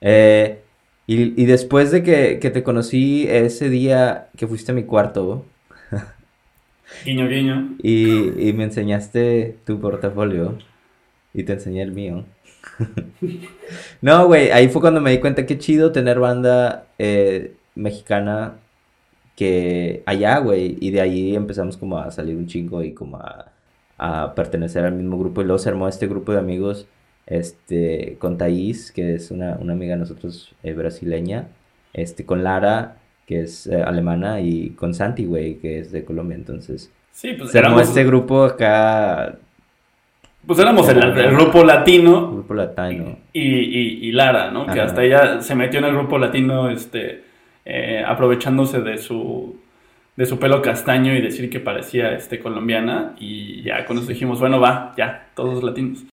Eh, y, y después de que, que te conocí ese día que fuiste a mi cuarto Guiño, guiño. y, y me enseñaste tu portafolio y te enseñé el mío. No, güey, ahí fue cuando me di cuenta que chido tener banda eh, mexicana que allá, güey, y de ahí empezamos como a salir un chingo y como a, a pertenecer al mismo grupo y luego se armó este grupo de amigos este, con Thais, que es una, una amiga de nosotros eh, brasileña, este, con Lara, que es eh, alemana, y con Santi, güey, que es de Colombia, entonces Sí, pues se éramos, este grupo acá, pues éramos el, el grupo latino grupo latino. y, y, y Lara, ¿no? Que hasta ella se metió en el grupo latino, este, eh, aprovechándose de su, de su pelo castaño y decir que parecía, este, colombiana. Y ya con eso dijimos, bueno, va, ya, todos latinos.